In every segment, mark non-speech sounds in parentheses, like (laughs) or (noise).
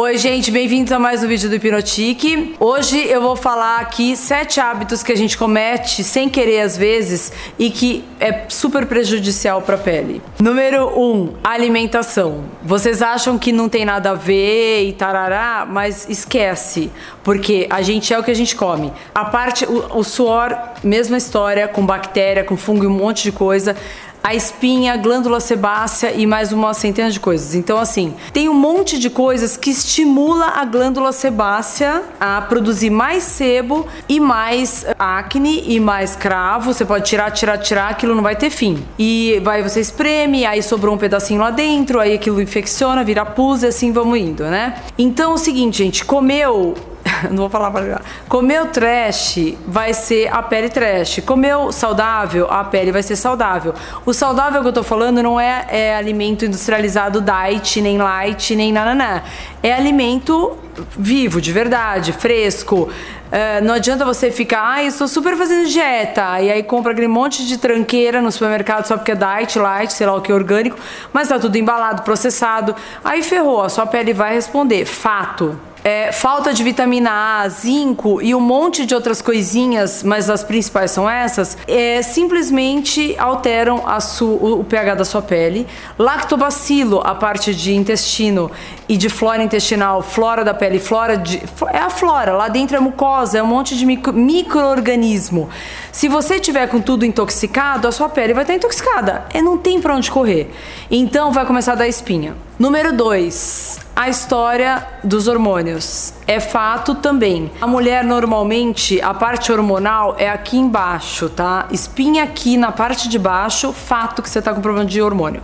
Oi, gente, bem-vindos a mais um vídeo do Hipnotique. Hoje eu vou falar aqui sete hábitos que a gente comete sem querer às vezes e que é super prejudicial para a pele. Número um, alimentação. Vocês acham que não tem nada a ver e tarará, mas esquece, porque a gente é o que a gente come. A parte, o, o suor, mesma história, com bactéria, com fungo e um monte de coisa a espinha, a glândula sebácea e mais uma centena de coisas. Então, assim, tem um monte de coisas que estimula a glândula sebácea a produzir mais sebo e mais acne e mais cravo. Você pode tirar, tirar, tirar, aquilo não vai ter fim. E vai você espreme, aí sobrou um pedacinho lá dentro, aí aquilo infecciona, vira pus e assim vamos indo, né? Então, é o seguinte, gente, comeu (laughs) não vou falar para Comeu trash vai ser a pele trash. Comeu saudável, a pele vai ser saudável. O saudável que eu tô falando não é, é alimento industrializado diet, nem light, nem nananá. É alimento vivo, de verdade, fresco. Uh, não adianta você ficar, ah, estou super fazendo dieta, e aí compra aquele monte de tranqueira no supermercado só porque é diet, light, sei lá o que, orgânico, mas tá tudo embalado, processado. Aí ferrou, a sua pele vai responder. Fato é, falta de vitamina A, zinco e um monte de outras coisinhas, mas as principais são essas, é, simplesmente alteram o, o pH da sua pele. Lactobacilo, a parte de intestino e de flora intestinal, flora da pele, flora de. É a flora, lá dentro é mucosa, é um monte de micro, micro-organismo. Se você tiver com tudo intoxicado, a sua pele vai estar intoxicada. E não tem para onde correr. Então vai começar a dar espinha. Número 2, a história dos hormônios. É fato também. A mulher normalmente, a parte hormonal é aqui embaixo, tá? Espinha aqui na parte de baixo, fato que você tá com problema de hormônio.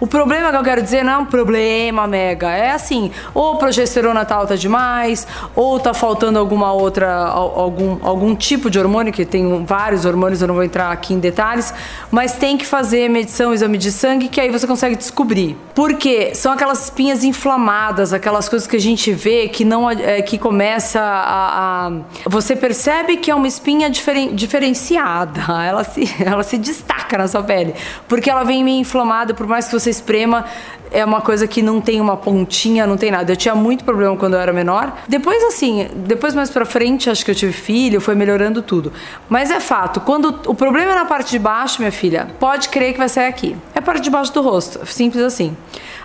O problema que eu quero dizer não é um problema mega, é assim, ou progesterona tá alta demais, ou tá faltando alguma outra, algum, algum tipo de hormônio, que tem vários hormônios, eu não vou entrar aqui em detalhes, mas tem que fazer medição, exame de sangue, que aí você consegue descobrir. Porque são aquelas espinhas inflamadas, aquelas coisas que a gente vê que não é, que começa a, a, Você percebe que é uma espinha diferen, diferenciada, (laughs) ela se, (laughs) ela se destaca na sua pele, porque ela vem meio inflamada, por mais que você esprema é uma coisa que não tem uma pontinha, não tem nada. Eu tinha muito problema quando eu era menor. Depois, assim, depois mais pra frente, acho que eu tive filho, foi melhorando tudo. Mas é fato, quando o problema é na parte de baixo, minha filha, pode crer que vai sair aqui. É a parte de baixo do rosto, simples assim.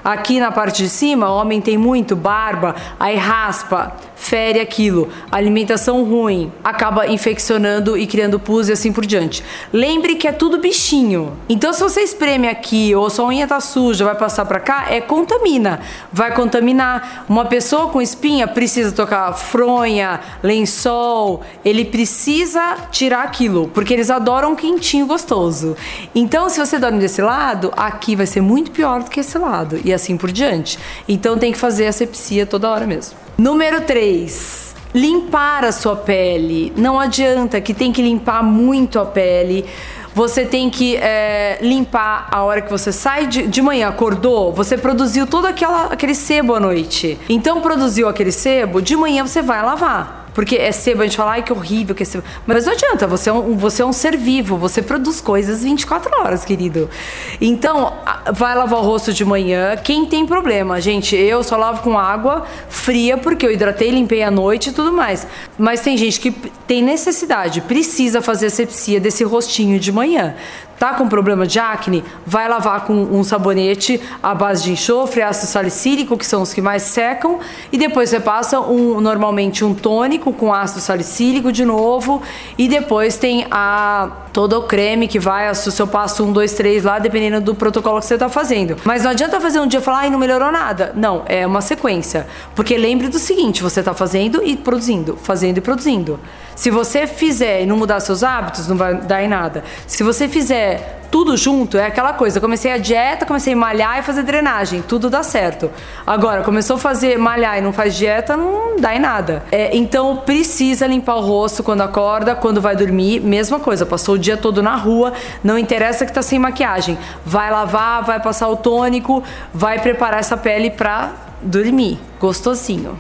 Aqui na parte de cima, homem tem muito barba, aí raspa, fere aquilo, alimentação ruim, acaba infeccionando e criando pus e assim por diante. Lembre que é tudo bichinho. Então se você espreme aqui ou sua unha tá suja, vai passar para cá, é contamina. Vai contaminar. Uma pessoa com espinha precisa tocar fronha, lençol, ele precisa tirar aquilo, porque eles adoram quentinho gostoso. Então se você dorme desse lado, aqui vai ser muito pior do que esse lado e assim por diante. Então tem que fazer asepsia toda hora mesmo. Número 3 limpar a sua pele. Não adianta que tem que limpar muito a pele. Você tem que é, limpar a hora que você sai de, de manhã, acordou, você produziu todo aquela, aquele sebo à noite. Então produziu aquele sebo, de manhã você vai lavar. Porque é sebo, a gente fala, ai que horrível que é sebo. Mas não adianta, você é, um, você é um ser vivo, você produz coisas 24 horas, querido. Então, vai lavar o rosto de manhã. Quem tem problema, gente, eu só lavo com água fria porque eu hidratei, limpei à noite e tudo mais. Mas tem gente que tem necessidade, precisa fazer asepsia desse rostinho de manhã. Tá com problema de acne? Vai lavar com um sabonete à base de enxofre, ácido salicílico, que são os que mais secam, e depois você passa um, normalmente um tônico com ácido salicílico de novo, e depois tem a todo o creme que vai, o seu passo 1, 2, 3 lá, dependendo do protocolo que você está fazendo. Mas não adianta fazer um dia e falar, ai, não melhorou nada. Não, é uma sequência. Porque lembre do seguinte, você está fazendo e produzindo, fazendo e produzindo. Se você fizer e não mudar seus hábitos, não vai dar em nada. Se você fizer tudo junto, é aquela coisa. Comecei a dieta, comecei a malhar e fazer drenagem, tudo dá certo. Agora, começou a fazer malhar e não faz dieta, não dá em nada. É, então, precisa limpar o rosto quando acorda, quando vai dormir, mesma coisa. Passou o dia todo na rua, não interessa que tá sem maquiagem. Vai lavar, vai passar o tônico, vai preparar essa pele pra dormir. Gostosinho.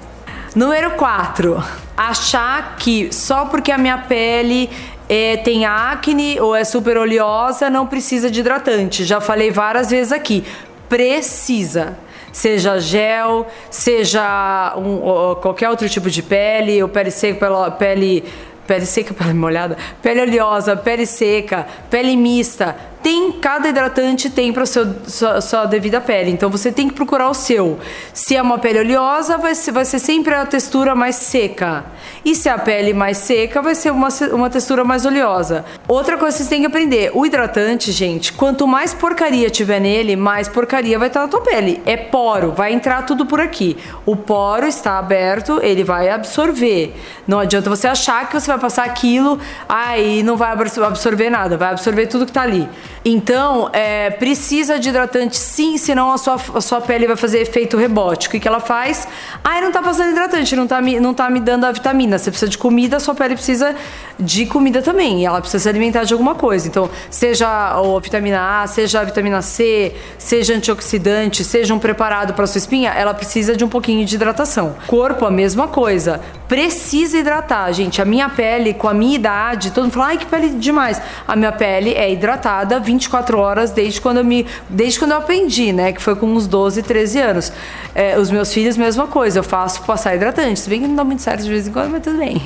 Número 4. Achar que só porque a minha pele é, tem acne ou é super oleosa não precisa de hidratante. Já falei várias vezes aqui. Precisa. seja gel, seja um, qualquer outro tipo de pele, ou pele seca, pele pele seca, (laughs) pele molhada, pele oleosa, pele seca, pele mista, tem cada hidratante tem para sua, sua devida pele. Então você tem que procurar o seu. Se é uma pele oleosa, vai ser, vai ser sempre a textura mais seca. E se é a pele mais seca, vai ser uma, uma textura mais oleosa. Outra coisa que vocês têm que aprender: o hidratante, gente, quanto mais porcaria tiver nele, mais porcaria vai estar na tua pele. É poro, vai entrar tudo por aqui. O poro está aberto, ele vai absorver. Não adianta você achar que você vai passar aquilo, aí não vai absorver nada, vai absorver tudo que está ali. Então, é, precisa de hidratante sim, senão a sua, a sua pele vai fazer efeito rebote. O que, que ela faz? Ah, não tá passando hidratante, não tá, me, não tá me dando a vitamina. Você precisa de comida, a sua pele precisa de comida também. E ela precisa se alimentar de alguma coisa. Então, seja a vitamina A, seja a vitamina C, seja antioxidante, seja um preparado para sua espinha, ela precisa de um pouquinho de hidratação. Corpo, a mesma coisa. Precisa hidratar, gente. A minha pele, com a minha idade, todo mundo fala, ai, que pele demais. A minha pele é hidratada 20 24 horas desde quando eu me. Desde quando eu aprendi, né? Que foi com uns 12, 13 anos. É, os meus filhos, mesma coisa, eu faço passar hidratante. Se bem que não dá muito certo de vez em quando, mas tudo bem.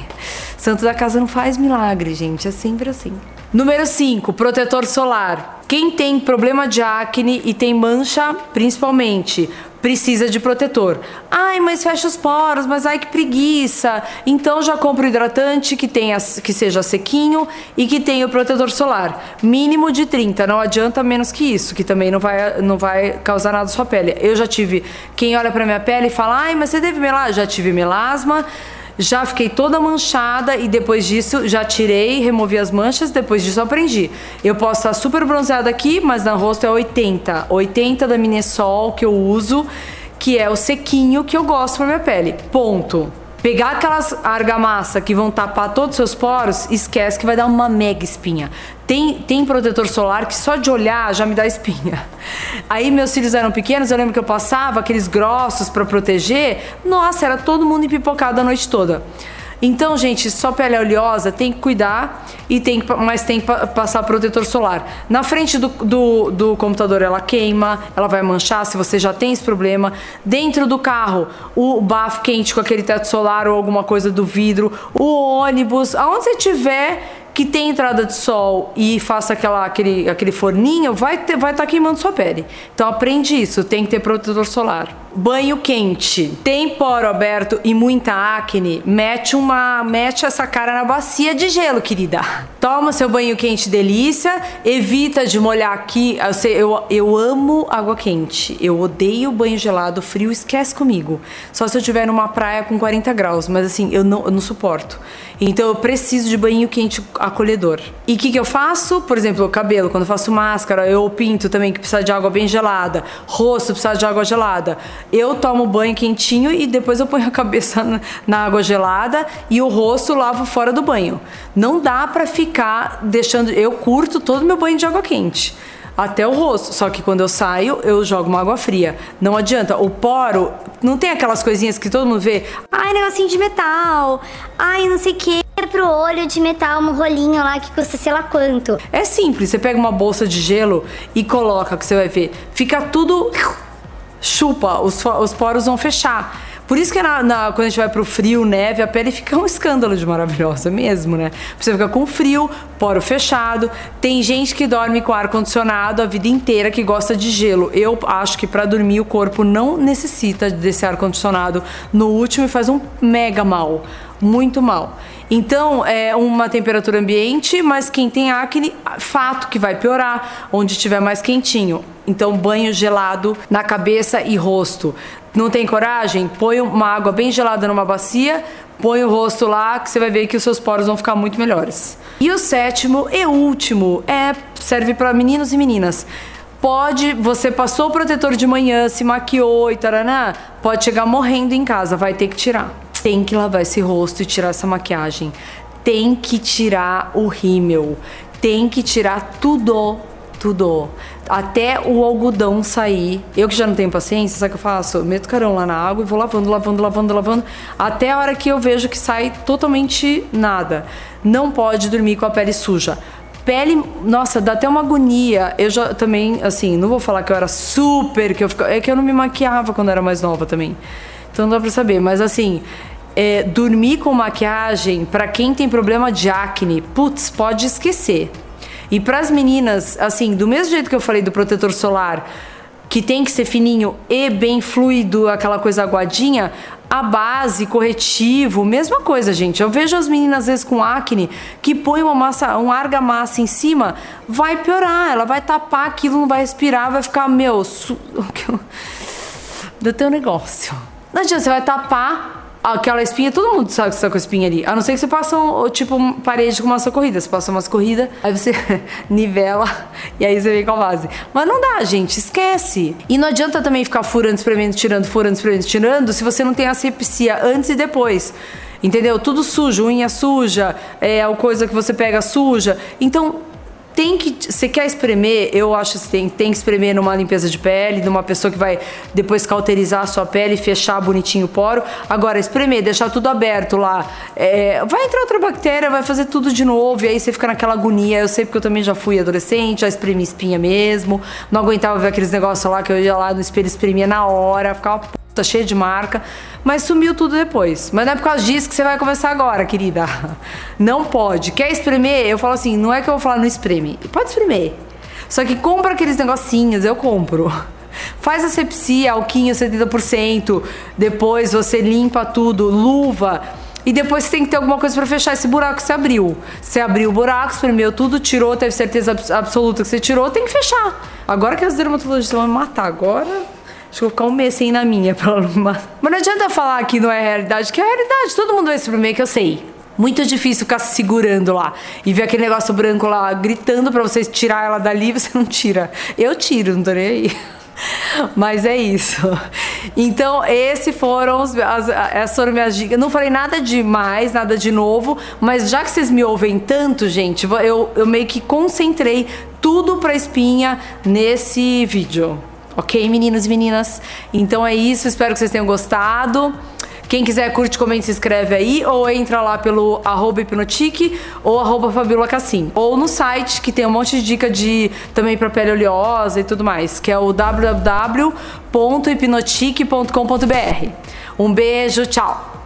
Santo da casa não faz milagre, gente. É sempre assim. Número 5, protetor solar. Quem tem problema de acne e tem mancha, principalmente, precisa de protetor. Ai, mas fecha os poros, mas ai que preguiça. Então já compra o hidratante que tenha que seja sequinho e que tenha o protetor solar, mínimo de 30, não adianta menos que isso, que também não vai não vai causar nada na sua pele. Eu já tive quem olha para minha pele e fala: "Ai, mas você teve melasma?" Já tive melasma já fiquei toda manchada e depois disso já tirei, removi as manchas, depois disso aprendi. Eu posso estar super bronzeada aqui, mas na rosto é 80. 80 da Minesol que eu uso, que é o sequinho que eu gosto pra minha pele. Ponto. Pegar aquelas argamassa que vão tapar todos os seus poros, esquece que vai dar uma mega espinha. Tem, tem protetor solar que só de olhar já me dá espinha. Aí meus filhos eram pequenos, eu lembro que eu passava aqueles grossos para proteger. Nossa, era todo mundo empipocado a noite toda. Então, gente, só pele oleosa tem que cuidar e tem mas tem que passar protetor solar. Na frente do, do, do, computador ela queima, ela vai manchar se você já tem esse problema. Dentro do carro, o bafo quente com aquele teto solar ou alguma coisa do vidro, o ônibus, aonde você tiver que tem entrada de sol e faça aquela, aquele, aquele forninho, vai estar vai tá queimando sua pele. Então aprende isso, tem que ter protetor solar. Banho quente. Tem poro aberto e muita acne? Mete uma, mete essa cara na bacia de gelo, querida. Toma seu banho quente delícia, evita de molhar aqui. Eu, eu, eu amo água quente. Eu odeio banho gelado, frio, esquece comigo. Só se eu estiver numa praia com 40 graus, mas assim, eu não, eu não suporto. Então eu preciso de banho quente acolhedor. E o que, que eu faço? Por exemplo, o cabelo, quando eu faço máscara, eu pinto também que precisa de água bem gelada, rosto precisa de água gelada. Eu tomo banho quentinho e depois eu ponho a (laughs) cabeça na, água gelada e o rosto lavo fora do banho. Não dá para ficar deixando. Eu curto todo meu banho de água quente até o rosto. Só que quando eu saio, eu jogo uma água fria. Não adianta. O poro, não tem aquelas coisinhas que todo mundo vê. Ai, negocinho de metal. Ai, não sei o que. Pro olho de metal, um rolinho lá que custa sei lá quanto. É simples. Você pega uma bolsa de gelo e coloca, que você vai ver. Fica tudo. Chupa, os, os poros vão fechar. Por isso que na, na, quando a gente vai pro frio, neve, a pele fica um escândalo de maravilhosa mesmo, né? Você fica com frio, poro fechado. Tem gente que dorme com ar condicionado a vida inteira que gosta de gelo. Eu acho que para dormir o corpo não necessita desse ar condicionado no último e faz um mega mal, muito mal. Então, é uma temperatura ambiente, mas quem tem acne, fato que vai piorar, onde estiver mais quentinho. Então, banho gelado na cabeça e rosto. Não tem coragem? Põe uma água bem gelada numa bacia, põe o rosto lá, que você vai ver que os seus poros vão ficar muito melhores. E o sétimo e último é serve para meninos e meninas. Pode, você passou o protetor de manhã, se maquiou e taraná, pode chegar morrendo em casa, vai ter que tirar. Tem que lavar esse rosto e tirar essa maquiagem. Tem que tirar o rímel. Tem que tirar tudo tudo. Até o algodão sair. Eu que já não tenho paciência, sabe o que eu faço? Eu meto carão lá na água e vou lavando, lavando, lavando, lavando, até a hora que eu vejo que sai totalmente nada. Não pode dormir com a pele suja. Pele, nossa, dá até uma agonia. Eu já também, assim, não vou falar que eu era super, que eu ficava, é que eu não me maquiava quando era mais nova também. Então não dá pra saber, mas assim, é, dormir com maquiagem, para quem tem problema de acne, putz, pode esquecer. E para as meninas, assim, do mesmo jeito que eu falei do protetor solar, que tem que ser fininho e bem fluido, aquela coisa aguadinha, a base, corretivo, mesma coisa, gente. Eu vejo as meninas às vezes com acne que põe uma massa, um argamassa em cima, vai piorar, ela vai tapar aquilo, não vai respirar, vai ficar, meu, su... (laughs) do teu negócio. Não adianta, você vai tapar aquela espinha, todo mundo sabe que você tá com espinha ali. A não ser que você passe um, tipo uma parede com massa corrida. Você passa umas corridas, aí você (laughs) nivela e aí você vem com a base. Mas não dá, gente, esquece. E não adianta também ficar furando, espremendo, tirando, furando, espremendo, tirando, se você não tem asepsia antes e depois. Entendeu? Tudo sujo, unha suja, é a coisa que você pega suja. Então, tem que. Você quer espremer? Eu acho que tem, tem que espremer numa limpeza de pele, numa pessoa que vai depois cauterizar a sua pele, fechar bonitinho o poro. Agora, espremer, deixar tudo aberto lá. É, vai entrar outra bactéria, vai fazer tudo de novo, e aí você fica naquela agonia. Eu sei porque eu também já fui adolescente, já espremi espinha mesmo. Não aguentava ver aqueles negócios lá que eu ia lá no espelho espremia na hora, ficava puta, cheia de marca mas sumiu tudo depois. Mas não é por causa disso que você vai começar agora, querida. (laughs) Não pode. Quer espremer? Eu falo assim, não é que eu vou falar não espreme. Pode espremer. Só que compra aqueles negocinhos, eu compro. (laughs) Faz asepsia, alquinho 70%, depois você limpa tudo, luva. E depois você tem que ter alguma coisa para fechar esse buraco que você abriu. Você abriu o buraco, espremeu tudo, tirou, teve certeza absoluta que você tirou, tem que fechar. Agora que as dermatologistas vão me matar, agora Acho que vou ficar um mês sem na minha (laughs) pra ela Mas não adianta falar que não é realidade, que é realidade. Todo mundo vê esse primeiro que eu sei. Muito difícil ficar se segurando lá e ver aquele negócio branco lá gritando para vocês tirar ela dali (laughs) você não tira. Eu tiro, não tô nem aí. (laughs) Mas é isso. Então, esses foram os, as, essas foram minhas dicas. Não falei nada de mais, nada de novo, mas já que vocês me ouvem tanto, gente, eu, eu meio que concentrei tudo pra espinha nesse vídeo. Ok, meninos e meninas? Então é isso, espero que vocês tenham gostado. Quem quiser, curte, comente, se inscreve aí, ou entra lá pelo arroba hipnotique ou arroba Fabiola Cassim. Ou no site, que tem um monte de dica de também para pele oleosa e tudo mais, que é o www.hipnotique.com.br. Um beijo, tchau!